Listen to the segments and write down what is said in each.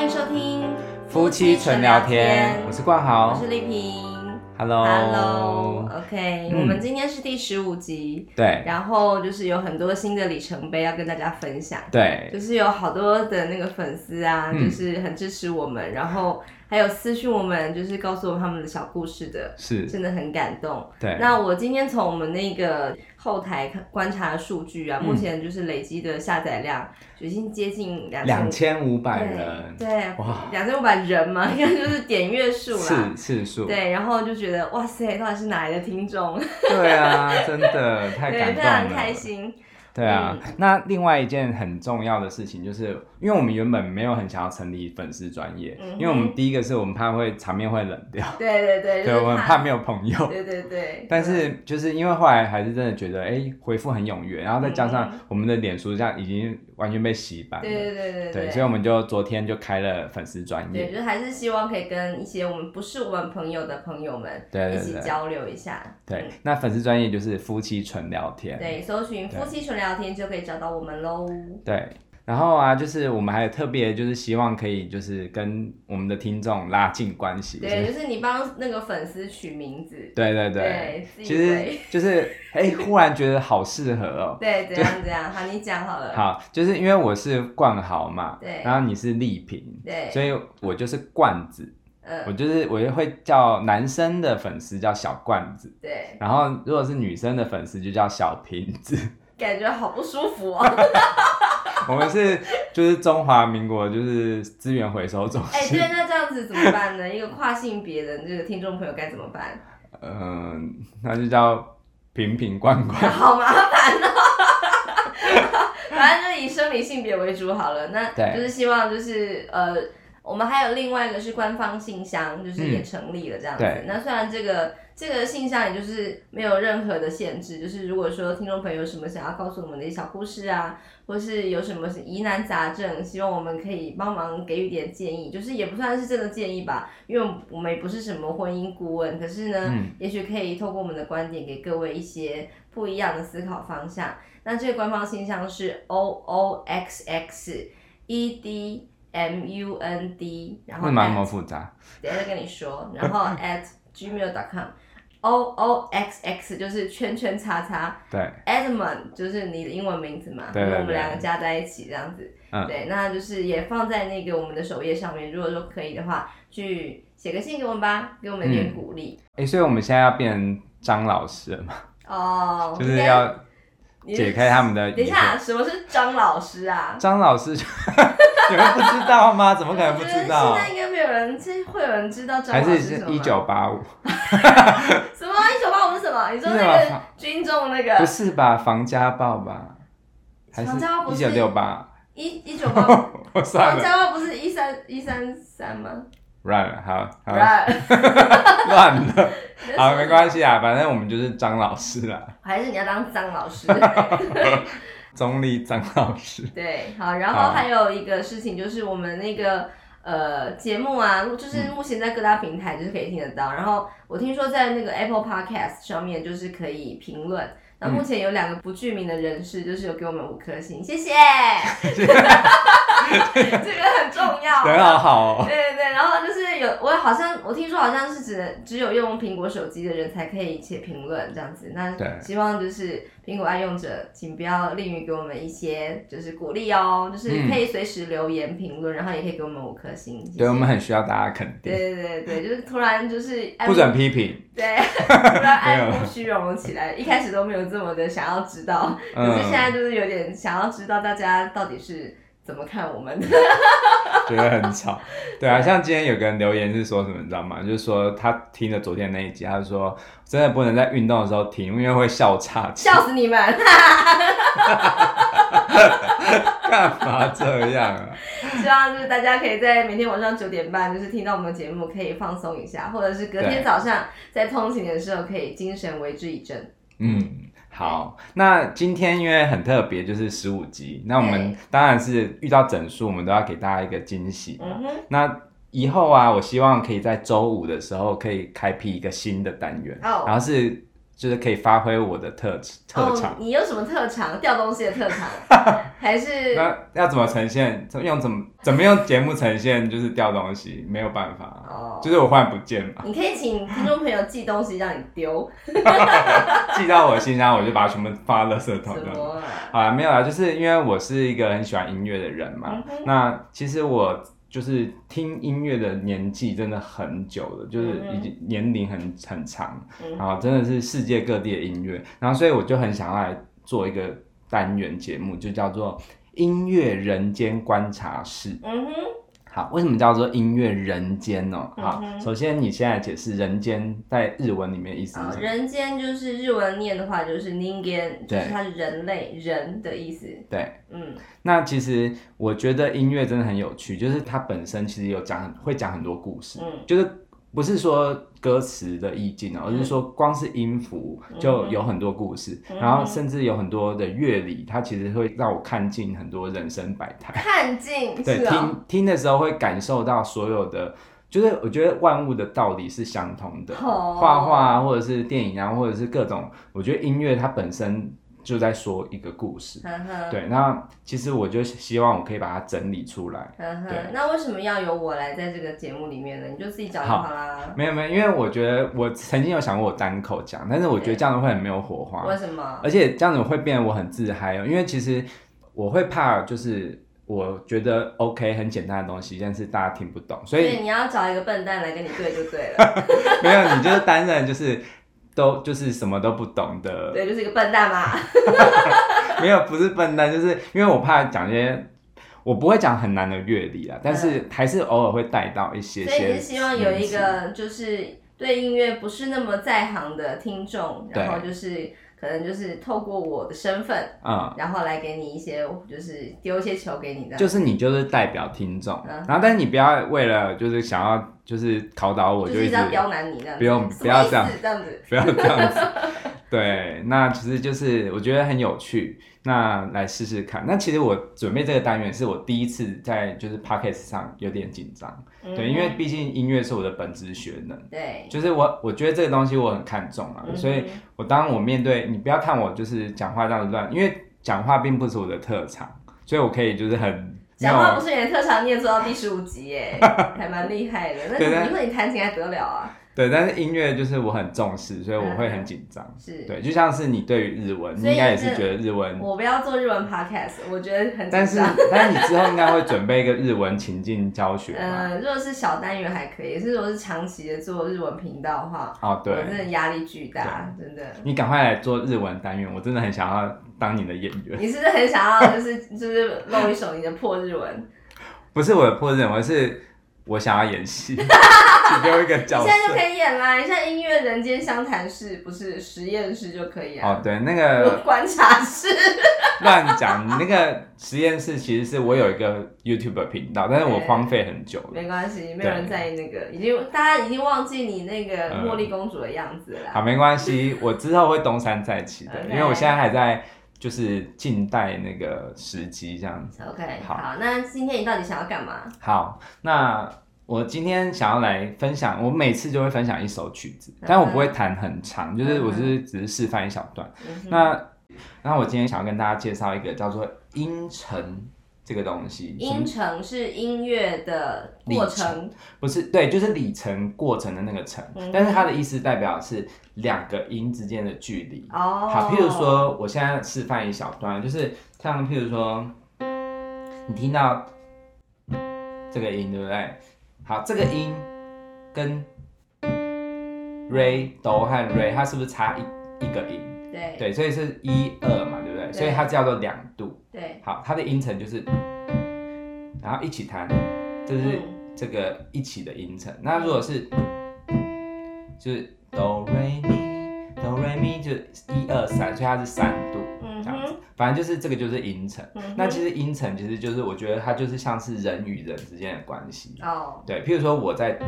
欢迎收听夫妻纯聊天，我是冠豪，我是丽萍。Hello，Hello，OK，我们今天是第十五集，对，然后就是有很多新的里程碑要跟大家分享，对，就是有好多的那个粉丝啊，嗯、就是很支持我们，然后还有私讯我们，就是告诉我他们的小故事的，是，真的很感动。对，那我今天从我们那个后台观察的数据啊，嗯、目前就是累积的下载量已经接近两两千五百人，对，哇，两千五百人嘛，应该就是点阅数啦，次次数，对，然后就觉得哇塞，到底是哪来的听众？对啊，真的太感动了，非常开心。对啊，嗯、那另外一件很重要的事情，就是因为我们原本没有很想要成立粉丝专业，嗯、因为我们第一个是我们怕会场面会冷掉，对对对，对，我们怕。没有朋友，对对对。但是就是因为后来还是真的觉得，哎，回复很踊跃，然后再加上我们的脸书这样已经完全被洗版了，对对对对，对，所以我们就昨天就开了粉丝专业，对，就还是希望可以跟一些我们不是我们朋友的朋友们，对，一起交流一下。对，对，对，那粉丝专业就是夫妻纯聊天，对，搜寻夫妻纯聊天就可以找到我们喽。对，然后啊，就是我们还有特别，就是希望可以就是跟我们的听众拉近关系。对，就是你帮那个粉丝取名字。对对对。其实就是哎，忽然觉得好适合哦。对，怎样怎样？好，你讲好了。好，就是因为我是冠豪嘛，对，然后你是丽萍，对，所以我就是冠子。嗯，我就是我就会叫男生的粉丝叫小罐子，对，然后如果是女生的粉丝就叫小瓶子。感觉好不舒服哦。我们是就是中华民国就是资源回收中心。哎、欸，对，那这样子怎么办呢？一个跨性别的这个听众朋友该怎么办？嗯、呃，那就叫瓶瓶罐罐。好麻烦哦。反正就以生理性别为主好了。那就是希望就是呃，我们还有另外一个是官方信箱，就是也成立了这样子。嗯、那虽然这个。这个信箱也就是没有任何的限制，就是如果说听众朋友有什么想要告诉我们的小故事啊，或是有什么疑难杂症，希望我们可以帮忙给予点建议，就是也不算是真的建议吧，因为我们也不是什么婚姻顾问，可是呢，嗯、也许可以透过我们的观点给各位一些不一样的思考方向。那这个官方信箱是 o o x x e d m u n d，然后会蛮那么复杂，等下再跟你说，然后 at gmail.com。O O X X 就是圈圈叉叉，对，Edmond 就是你的英文名字嘛，对，对，对，我们两个加在一起这样子，嗯、对，那就是也放在那个我们的首页上面。如果说可以的话，去写个信给我们吧，给我们一点鼓励。哎、所以我们现在要变成张老师了嘛？哦，就是要解开他们的。等一下，什么是张老师啊？张老师，你们不知道吗？怎么可能不知道？现在应该没有人，其实会有人知道张老师是什么？还是一九八五？你说那个军中那个？不是吧？防家暴吧？防家暴不是一九六八？一一九八五？防家暴不是一三一三三吗？Right，好，好，乱了，好，没关系啊，反正我们就是张老师啦。还是你要当张老师？中立张老师。对，好，然后还有一个事情就是我们那个。呃，节目啊，就是目前在各大平台就是可以听得到。嗯、然后我听说在那个 Apple Podcast 上面就是可以评论。那目前有两个不具名的人士，就是有给我们五颗星，谢谢。这个很重要，很好。对对对，然后就是有我好像我听说好像是只能只有用苹果手机的人才可以写评论这样子。那希望就是苹果爱用者，请不要吝于给我们一些就是鼓励哦，就是可以随时留言评论，嗯、然后也可以给我们五颗星。对，我们很需要大家肯定。对对对对，就是突然就是不准批评。对，突然爱慕虚荣起来，一开始都没有这么的想要知道，可是现在就是有点想要知道大家到底是。怎么看我们？觉得很吵，对啊，像今天有个人留言是说什么，你知道吗？就是说他听了昨天那一集，他就说真的不能在运动的时候听，因为会笑岔气。笑死你们！干嘛这样啊？希望就是大家可以在每天晚上九点半，就是听到我们的节目，可以放松一下，或者是隔天早上在通勤的时候，可以精神为之一振。嗯。好，那今天因为很特别，就是十五集，那我们当然是遇到整数，我们都要给大家一个惊喜。那以后啊，我希望可以在周五的时候可以开辟一个新的单元，哦，然后是就是可以发挥我的特特长。哦，你有什么特长？掉东西的特长，还是那要怎么呈现？用怎么怎么用节目呈现？就是掉东西，没有办法。哦，就是我忽然不见嘛。你可以请听众朋友寄东西让你丢，寄到我信箱，我就把它全部放到垃圾桶。什么？好了，没有啊，就是因为我是一个很喜欢音乐的人嘛。嗯、那其实我。就是听音乐的年纪真的很久了，就是已经年龄很很长，然后真的是世界各地的音乐，然后所以我就很想要来做一个单元节目，就叫做音乐人间观察室。嗯哼。好，为什么叫做音乐人间呢？好，嗯、首先你现在解释“人间”在日文里面意思是什么？人间就是日文念的话就是人间，就是它是人类人的意思。对，嗯，那其实我觉得音乐真的很有趣，就是它本身其实有讲会讲很多故事，嗯，就是。不是说歌词的意境哦，而是说光是音符就有很多故事，嗯、然后甚至有很多的乐理，它其实会让我看尽很多人生百态。看尽，对，哦、听听的时候会感受到所有的，就是我觉得万物的道理是相同的，哦、画画啊，或者是电影啊，或者是各种，我觉得音乐它本身。就在说一个故事，对，那其实我就希望我可以把它整理出来，对。那为什么要由我来在这个节目里面呢？你就自己讲就好啦。没有没有，因为我觉得我曾经有想过我单口讲，但是我觉得这样子会很没有火花。为什么？而且这样子会变得我很自嗨哦，因为其实我会怕，就是我觉得 OK 很简单的东西，但是大家听不懂，所以，所以你要找一个笨蛋来跟你对就对了。没有，你就是担任就是。都就是什么都不懂的，对，就是一个笨蛋嘛。没有，不是笨蛋，就是因为我怕讲一些，我不会讲很难的乐理啊，但是还是偶尔会带到一些些。所以你是希望有一个就是对音乐不是那么在行的听众，然后就是。可能就是透过我的身份，嗯，然后来给你一些，就是丢一些球给你的，就是你就是代表听众，嗯、然后但是你不要为了就是想要就是考倒我，就一直刁难你这样子，不用不要这样。这样子，不要这样子。对，那其实就是我觉得很有趣，那来试试看。那其实我准备这个单元是我第一次在就是 Podcast 上有点紧张，嗯、对，因为毕竟音乐是我的本职学能，对，就是我我觉得这个东西我很看重啊，嗯、所以我当我面对你不要看我就是讲话这样子乱，因为讲话并不是我的特长，所以我可以就是很讲话不是你的特长，你也做到第十五集耶，还蛮厉害的。那你以后你弹琴还得了啊？对，但是音乐就是我很重视，所以我会很紧张。嗯、是，对，就像是你对于日文，你应该也是觉得日文。我不要做日文 podcast，我觉得很。但是，但是你之后应该会准备一个日文情境教学。嗯，如果是小单元还可以，是如果是长期的做日文频道的话，哦，对，我真的压力巨大，真的。你赶快来做日文单元，我真的很想要当你的演员。你是不是很想要，就是就是露一手你的破日文？不是我的破日文，我是。我想要演戏，只有一个角色。你现在就可以演啦！你像音乐人间相谈室，不是实验室就可以啊。哦，对，那个观察室。乱讲，你那个实验室其实是我有一个 YouTube 频道，但是我荒废很久了。没关系，没有人在意那个，已经大家已经忘记你那个茉莉公主的样子了。好，没关系，我之后会东山再起的.因为我现在还在就是静待那个时机这样子。OK，好，好，那今天你到底想要干嘛？好，那。我今天想要来分享，我每次就会分享一首曲子，但我不会弹很长，就是我是只是示范一小段。那，那我今天想要跟大家介绍一个叫做音程这个东西。音程是音乐的过程，不是，对，就是里程过程的那个程，但是它的意思代表是两个音之间的距离。哦，好，譬如说，我现在示范一小段，就是像譬如说，你听到这个音，对不对？好，这个音跟 re 哆和 re，它是不是差一一个音？对对，所以是一二嘛，对？所以它叫做两度。对，好，它的音程就是，然后一起弹，这是这个一起的音程。嗯、那如果是就是哆瑞咪哆瑞咪就一二三，所以它是三度。这样子，反正就是这个就是音程。嗯、那其实音程其实就是我觉得它就是像是人与人之间的关系。哦。对，譬如说我在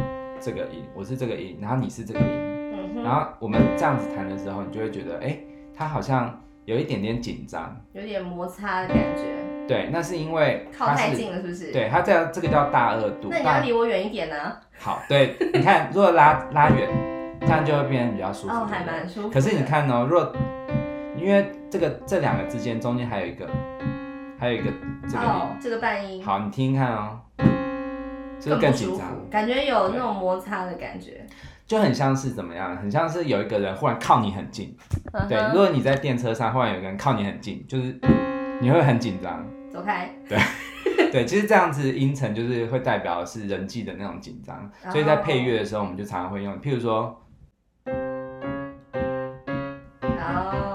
这个音，我是这个音，然后你是这个音，嗯、然后我们这样子弹的时候，你就会觉得，哎，它好像有一点点紧张，有点摩擦的感觉。对，那是因为靠太近了，是不是？对，它这这个叫大二度。那你要离我远一点呢？好，对，你看，如果拉拉远，这样就会变得比较舒服。哦，还蛮舒服。可是你看哦，如果因为这个这两个之间中间还有一个，还有一个这个，哦，这个半音。好，你听听看哦，这个更紧张？感觉有那种摩擦的感觉，就很像是怎么样？很像是有一个人忽然靠你很近。嗯、对，如果你在电车上忽然有个人靠你很近，就是你会很紧张。走开。对。对，其实这样子音程就是会代表是人际的那种紧张，oh. 所以在配乐的时候，我们就常常会用，譬如说，哦，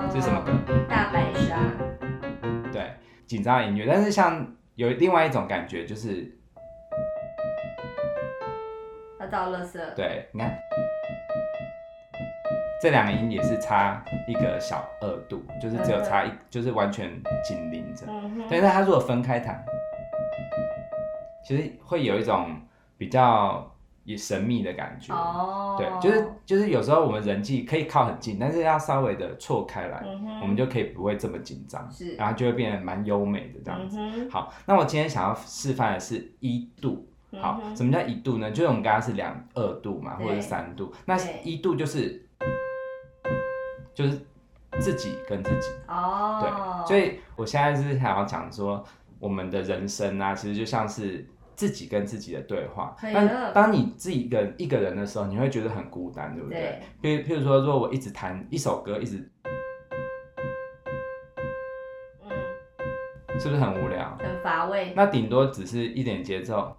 这是什么歌？大白鲨。对，紧张的音乐，但是像有另外一种感觉，就是要到垃圾。对，你看，这两个音也是差一个小二度，就是只有差一，就是完全紧邻着。嗯、但是它如果分开弹。其实会有一种比较也神秘的感觉，oh. 对，就是就是有时候我们人际可以靠很近，但是要稍微的错开来，mm hmm. 我们就可以不会这么紧张，是然后就会变得蛮优美的这样子。Mm hmm. 好，那我今天想要示范的是一度，好，什么叫一度呢？就是我们刚刚是两二度嘛，或者是三度，那一度就是就是自己跟自己哦，oh. 对，所以我现在是想要讲说，我们的人生啊，其实就像是。自己跟自己的对话，当当你自己一个一个人的时候，你会觉得很孤单，对不对？对。譬如譬如说，如果我一直弹一首歌，一直，嗯，是不是很无聊？很乏味。那顶多只是一点节奏，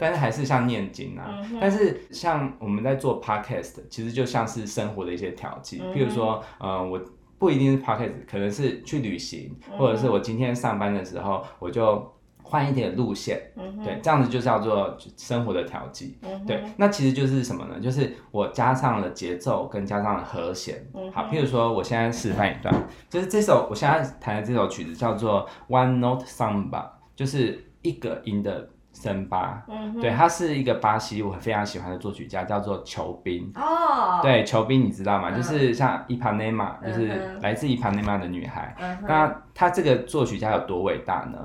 但是还是像念经啊。嗯、但是像我们在做 podcast，其实就像是生活的一些调剂。嗯、譬如说，呃，我不一定是 podcast，可能是去旅行，或者是我今天上班的时候，我就。换一点路线，嗯、对，这样子就叫做生活的调剂。嗯、对，那其实就是什么呢？就是我加上了节奏，跟加上了和弦。嗯、好，譬如说，我现在示范一段，就是这首我现在弹的这首曲子叫做 One Note Samba，就是一个音的森巴。嗯、哼对，他是一个巴西我非常喜欢的作曲家，叫做裘宾。哦，对，裘宾你知道吗？嗯、就是像伊帕内玛，就是来自伊帕内玛的女孩。嗯、那他这个作曲家有多伟大呢？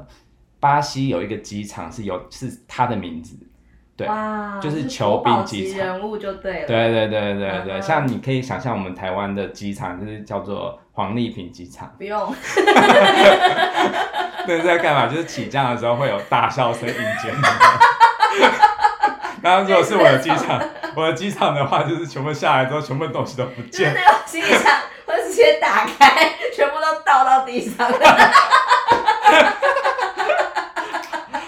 巴西有一个机场是有是他的名字，对，就是裘宾机场。人物就对了。对对对对对，像你可以想象我们台湾的机场就是叫做黄丽萍机场。不用。对，在干嘛？就是起降的时候会有大笑声迎接。然后如果是我的机场，我的机场的话，就是全部下来之后，全部东西都不见。就是那个行李箱会直接打开，全部都倒到地上。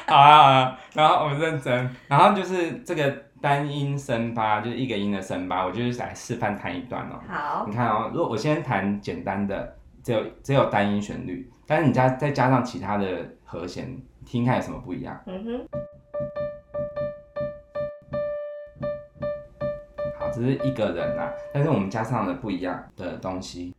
好啊好啊，然后我们认真，然后就是这个单音升八，就是一个音的升八，我就是来示范弹一段哦。好，你看哦，如果我先弹简单的，只有只有单音旋律，但是你加再加上其他的和弦，听看有什么不一样？嗯哼。好，这是一个人啊，但是我们加上了不一样的东西。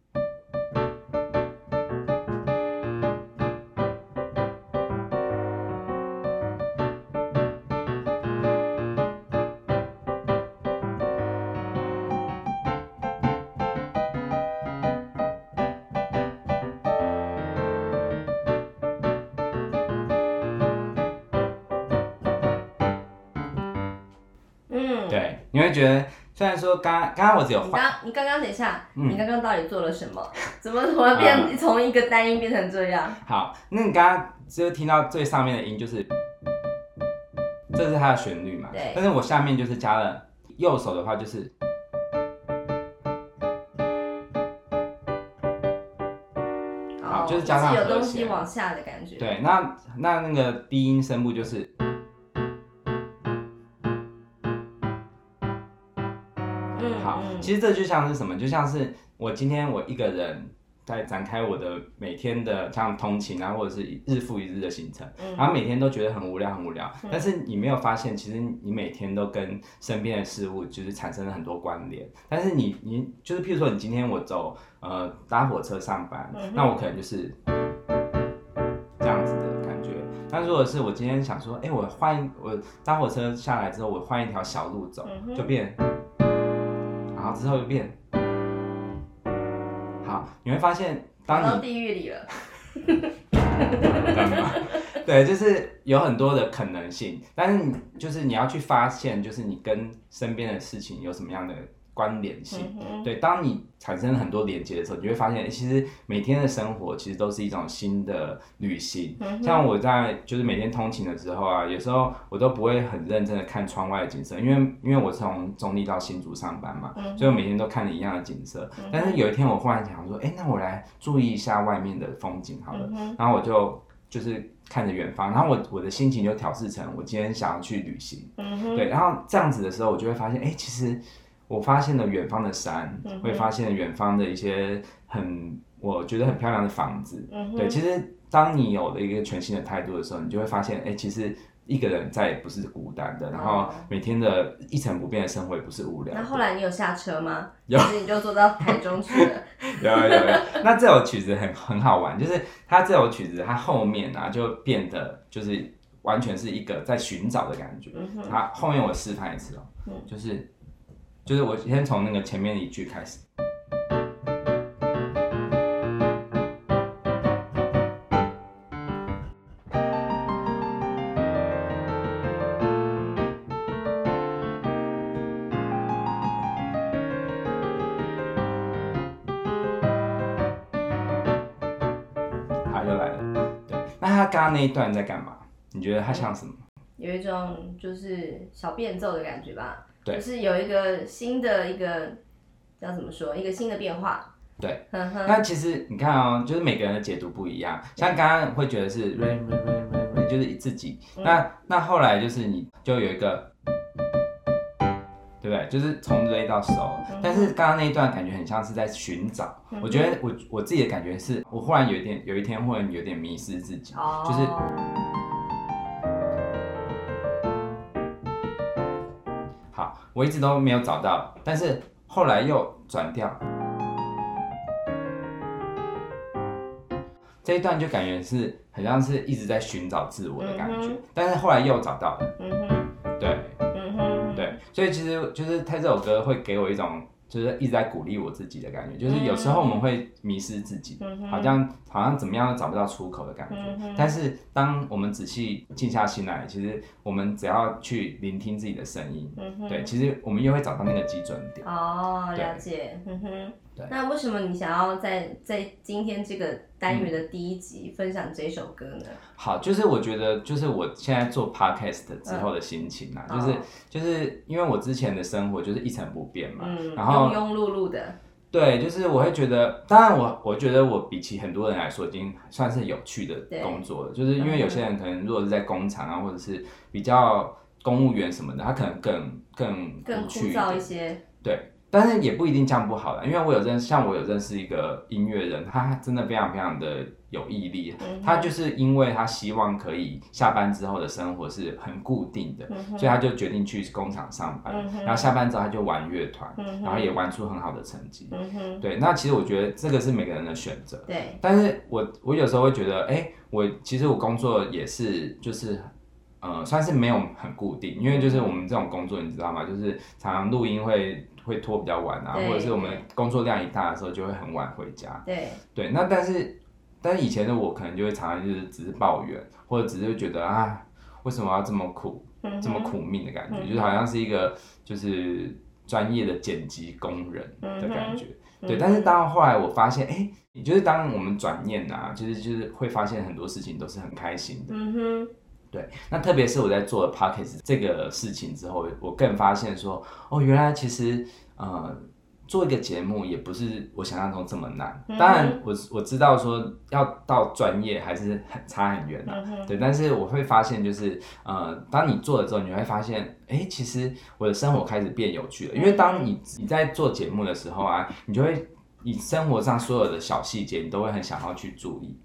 觉得，虽然说刚刚刚我只有你刚你刚刚等一下，嗯、你刚刚到底做了什么？怎么怎么变从一个单音变成这样？好，那你刚刚就听到最上面的音就是，这是它的旋律嘛？对。但是我下面就是加了右手的话就是，好，就是加上有东西往下的感觉。对，那那那个低音声部就是。其实这就像是什么？就像是我今天我一个人在展开我的每天的像通勤啊，或者是日复一日的行程，嗯、然后每天都觉得很无聊，很无聊。嗯、但是你没有发现，其实你每天都跟身边的事物就是产生了很多关联。但是你你就是譬如说，你今天我走呃搭火车上班，嗯、那我可能就是这样子的感觉。但如果是我今天想说，哎，我换我搭火车下来之后，我换一条小路走，嗯、就变。然后之后就变好，你会发现，当你到地狱里了？对，就是有很多的可能性，但是就是你要去发现，就是你跟身边的事情有什么样的。关联性，对，当你产生很多连接的时候，你就会发现，其实每天的生活其实都是一种新的旅行。像我在就是每天通勤的时候啊，有时候我都不会很认真的看窗外的景色，因为因为我从中立到新竹上班嘛，所以我每天都看着一样的景色。但是有一天我忽然想说，哎，那我来注意一下外面的风景好了，然后我就就是看着远方，然后我我的心情就调试成我今天想要去旅行，对，然后这样子的时候，我就会发现，哎，其实。我发现了远方的山，嗯、会发现远方的一些很我觉得很漂亮的房子。嗯、对，其实当你有了一个全新的态度的时候，你就会发现，哎、欸，其实一个人再也不是孤单的。然后每天的一成不变的生活也不是无聊。那后来你有下车吗？有，你就坐到台中去了？有有有。那这首曲子很很好玩，就是它这首曲子它后面啊就变得就是完全是一个在寻找的感觉。它、嗯、后面我示范一次哦、就是。就是我先从那个前面一句开始。好，又来了。对，那他刚刚那一段在干嘛？你觉得他像什么？有一种就是小变奏的感觉吧。对就是有一个新的一个叫怎么说，一个新的变化。对，那其实你看哦，就是每个人的解读不一样。像刚刚会觉得是 re re re re re，就是自己。嗯、那那后来就是你就有一个，对不对？就是从 re 到 so。但是刚刚那一段感觉很像是在寻找。嗯、我觉得我我自己的感觉是，我忽然有一点有一天忽然有点迷失自己，哦、就是。我一直都没有找到，但是后来又转掉，这一段就感觉是很像是一直在寻找自我的感觉，嗯、但是后来又找到了，嗯、哼。对，嗯、哼。对，所以其实就是他这首歌会给我一种。就是一直在鼓励我自己的感觉，就是有时候我们会迷失自己，好像好像怎么样都找不到出口的感觉。但是当我们仔细静下心来，其实我们只要去聆听自己的声音，对，其实我们又会找到那个基准点。哦，了解。对。那为什么你想要在在今天这个单元的第一集分享这首歌呢？好，就是我觉得，就是我现在做 podcast 之后的心情啊，嗯、就是就是因为我之前的生活就是一成不变嘛，嗯、然后庸庸碌碌的，对，就是我会觉得，当然我我觉得我比起很多人来说，已经算是有趣的工作了，就是因为有些人可能如果是在工厂啊，或者是比较公务员什么的，他可能更更更枯燥一些，对。但是也不一定这样不好了，因为我有认像我有认识一个音乐人，他真的非常非常的有毅力。嗯、他就是因为他希望可以下班之后的生活是很固定的，嗯、所以他就决定去工厂上班。嗯、然后下班之后他就玩乐团，嗯、然后也玩出很好的成绩。嗯、对，那其实我觉得这个是每个人的选择。对，但是我我有时候会觉得，哎、欸，我其实我工作也是就是。呃，算是没有很固定，因为就是我们这种工作，你知道吗？就是常常录音会会拖比较晚啊，或者是我们工作量一大的时候就会很晚回家。对对，那但是但是以前的我可能就会常常就是只是抱怨，或者只是觉得啊，为什么要这么苦，嗯、这么苦命的感觉，嗯、就是好像是一个就是专业的剪辑工人的感觉。嗯、对，但是当后来我发现，哎、欸，就是当我们转念啊，就是就是会发现很多事情都是很开心的。嗯哼。对，那特别是我在做了 Podcast 这个事情之后，我更发现说，哦，原来其实，呃，做一个节目也不是我想象中这么难。当然我，我我知道说要到专业还是很差很远的，嗯、对。但是我会发现，就是，呃，当你做了之后，你会发现，哎，其实我的生活开始变有趣了。因为当你你在做节目的时候啊，你就会，你生活上所有的小细节，你都会很想要去注意。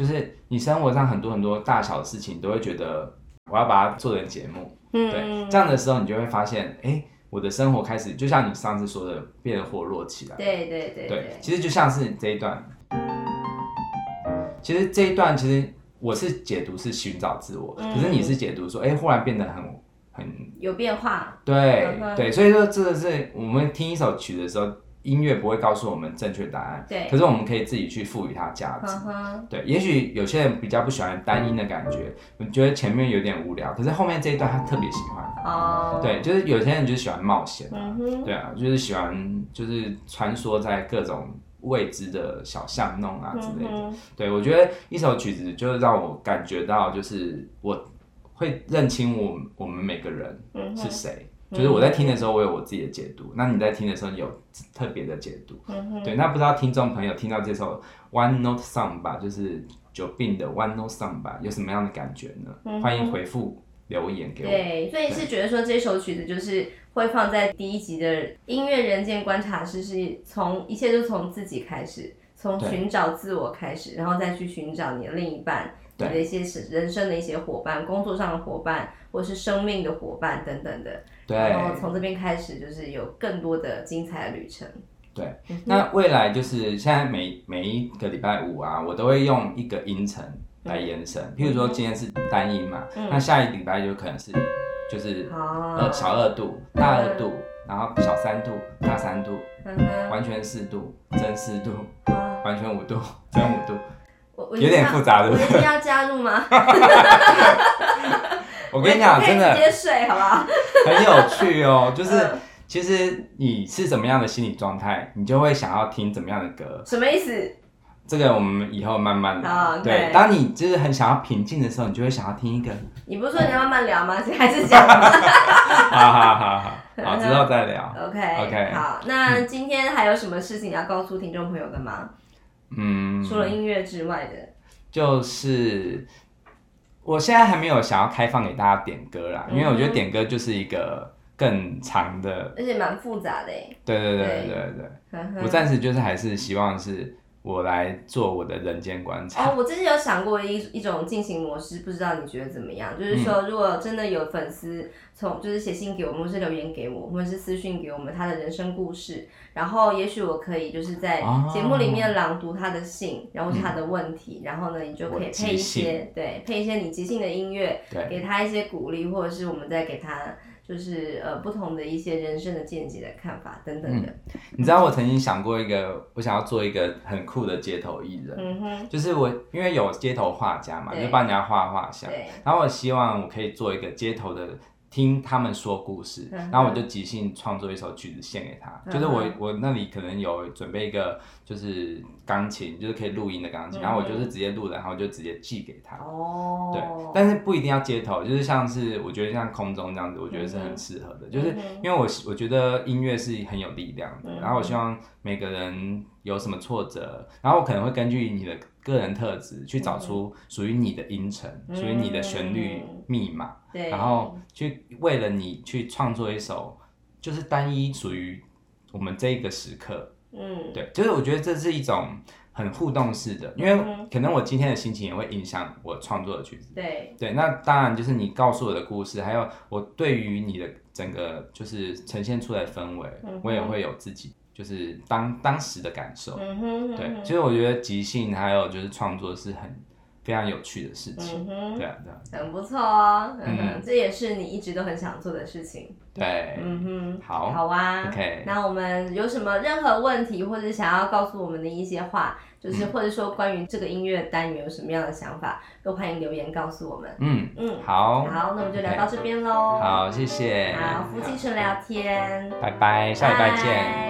就是你生活上很多很多大小的事情，都会觉得我要把它做成节目，嗯，对，这样的时候你就会发现，哎、欸，我的生活开始就像你上次说的，变得活络起来。对对对，对，其实就像是这一段，其实这一段其实我是解读是寻找自我，嗯、可是你是解读说，哎、欸，忽然变得很很有变化。对对，所以说这个是我们听一首曲的时候。音乐不会告诉我们正确答案，对，可是我们可以自己去赋予它价值，呵呵。对。也许有些人比较不喜欢单音的感觉，觉得前面有点无聊，可是后面这一段他特别喜欢，哦，对，就是有些人就是喜欢冒险，嗯，对啊，就是喜欢就是穿梭在各种未知的小巷弄啊之类的，嗯、对，我觉得一首曲子就让我感觉到，就是我会认清我我们每个人是谁。嗯就是我在听的时候，我有我自己的解读；嗯、那你在听的时候，有特别的解读。嗯、对，那不知道听众朋友听到这首 One Note Samba 吧，就是久病的 One Note Samba 吧，有什么样的感觉呢？嗯、欢迎回复留言给我。对，所以是觉得说这首曲子就是会放在第一集的音乐人间观察室，是从一切都从自己开始，从寻找自我开始，然后再去寻找你的另一半。你的一些人生的一些伙伴，工作上的伙伴，或是生命的伙伴等等的，对，然后从这边开始就是有更多的精彩的旅程。对，那未来就是现在每每一个礼拜五啊，我都会用一个音程来延伸，嗯、譬如说今天是单音嘛，嗯、那下一礼拜就可能是就是呃小二度、大二度，嗯、然后小三度、大三度，嗯、完全四度、真四度，嗯、完全五度、真五度。有点复杂的，我一定要加入吗？我跟你讲，真的直接睡好不好？很有趣哦，就是其实你是怎么样的心理状态，你就会想要听怎么样的歌。什么意思？这个我们以后慢慢聊。对，当你就是很想要平静的时候，你就会想要听一个。你不是说你要慢慢聊吗？还是讲？好好好好，好之后再聊。OK OK，好，那今天还有什么事情要告诉听众朋友的吗？嗯，除了音乐之外的，就是我现在还没有想要开放给大家点歌啦，嗯、因为我觉得点歌就是一个更长的，而且蛮复杂的。对对对对对。对，对。我暂时就是还是希望是。我来做我的人间观察。哦，我之前有想过一一种进行模式，不知道你觉得怎么样？就是说，如果真的有粉丝从就是写信给我们，或是留言给我，或者是私信给我们他的人生故事，然后也许我可以就是在节目里面朗读他的信，然后是他的问题，嗯、然后呢，你就可以配一些对配一些你即兴的音乐，给他一些鼓励，或者是我们再给他。就是呃不同的一些人生的见解的看法等等的。嗯，你知道我曾经想过一个，我想要做一个很酷的街头艺人。嗯哼。就是我因为有街头画家嘛，就帮人家画画像。对。然后我希望我可以做一个街头的。听他们说故事，然后我就即兴创作一首曲子献给他。嗯、就是我我那里可能有准备一个就是钢琴，就是可以录音的钢琴，嗯、然后我就是直接录的，然后就直接寄给他。哦。对，但是不一定要街头，就是像是我觉得像空中这样子，我觉得是很适合的。嗯、就是因为我我觉得音乐是很有力量的，嗯、然后我希望每个人有什么挫折，然后我可能会根据你的个人特质去找出属于你的音程，属于、嗯、你的旋律密码。对，然后去为了你去创作一首，就是单一属于我们这一个时刻，嗯，对，就是我觉得这是一种很互动式的，因为可能我今天的心情也会影响我创作的曲子，对，对，那当然就是你告诉我的故事，还有我对于你的整个就是呈现出来的氛围，嗯、我也会有自己就是当当时的感受，嗯哼，对，其实我觉得即兴还有就是创作是很。非常有趣的事情，嗯、对啊，对啊，很不错哦，嗯，嗯，这也是你一直都很想做的事情，对，嗯哼，好，好啊，OK，那我们有什么任何问题或者想要告诉我们的一些话，就是或者说关于这个音乐单元有什么样的想法，都欢迎留言告诉我们，嗯嗯，好，好，那我们就聊到这边喽，好，谢谢，好，夫妻纯聊天，拜拜，下礼拜见。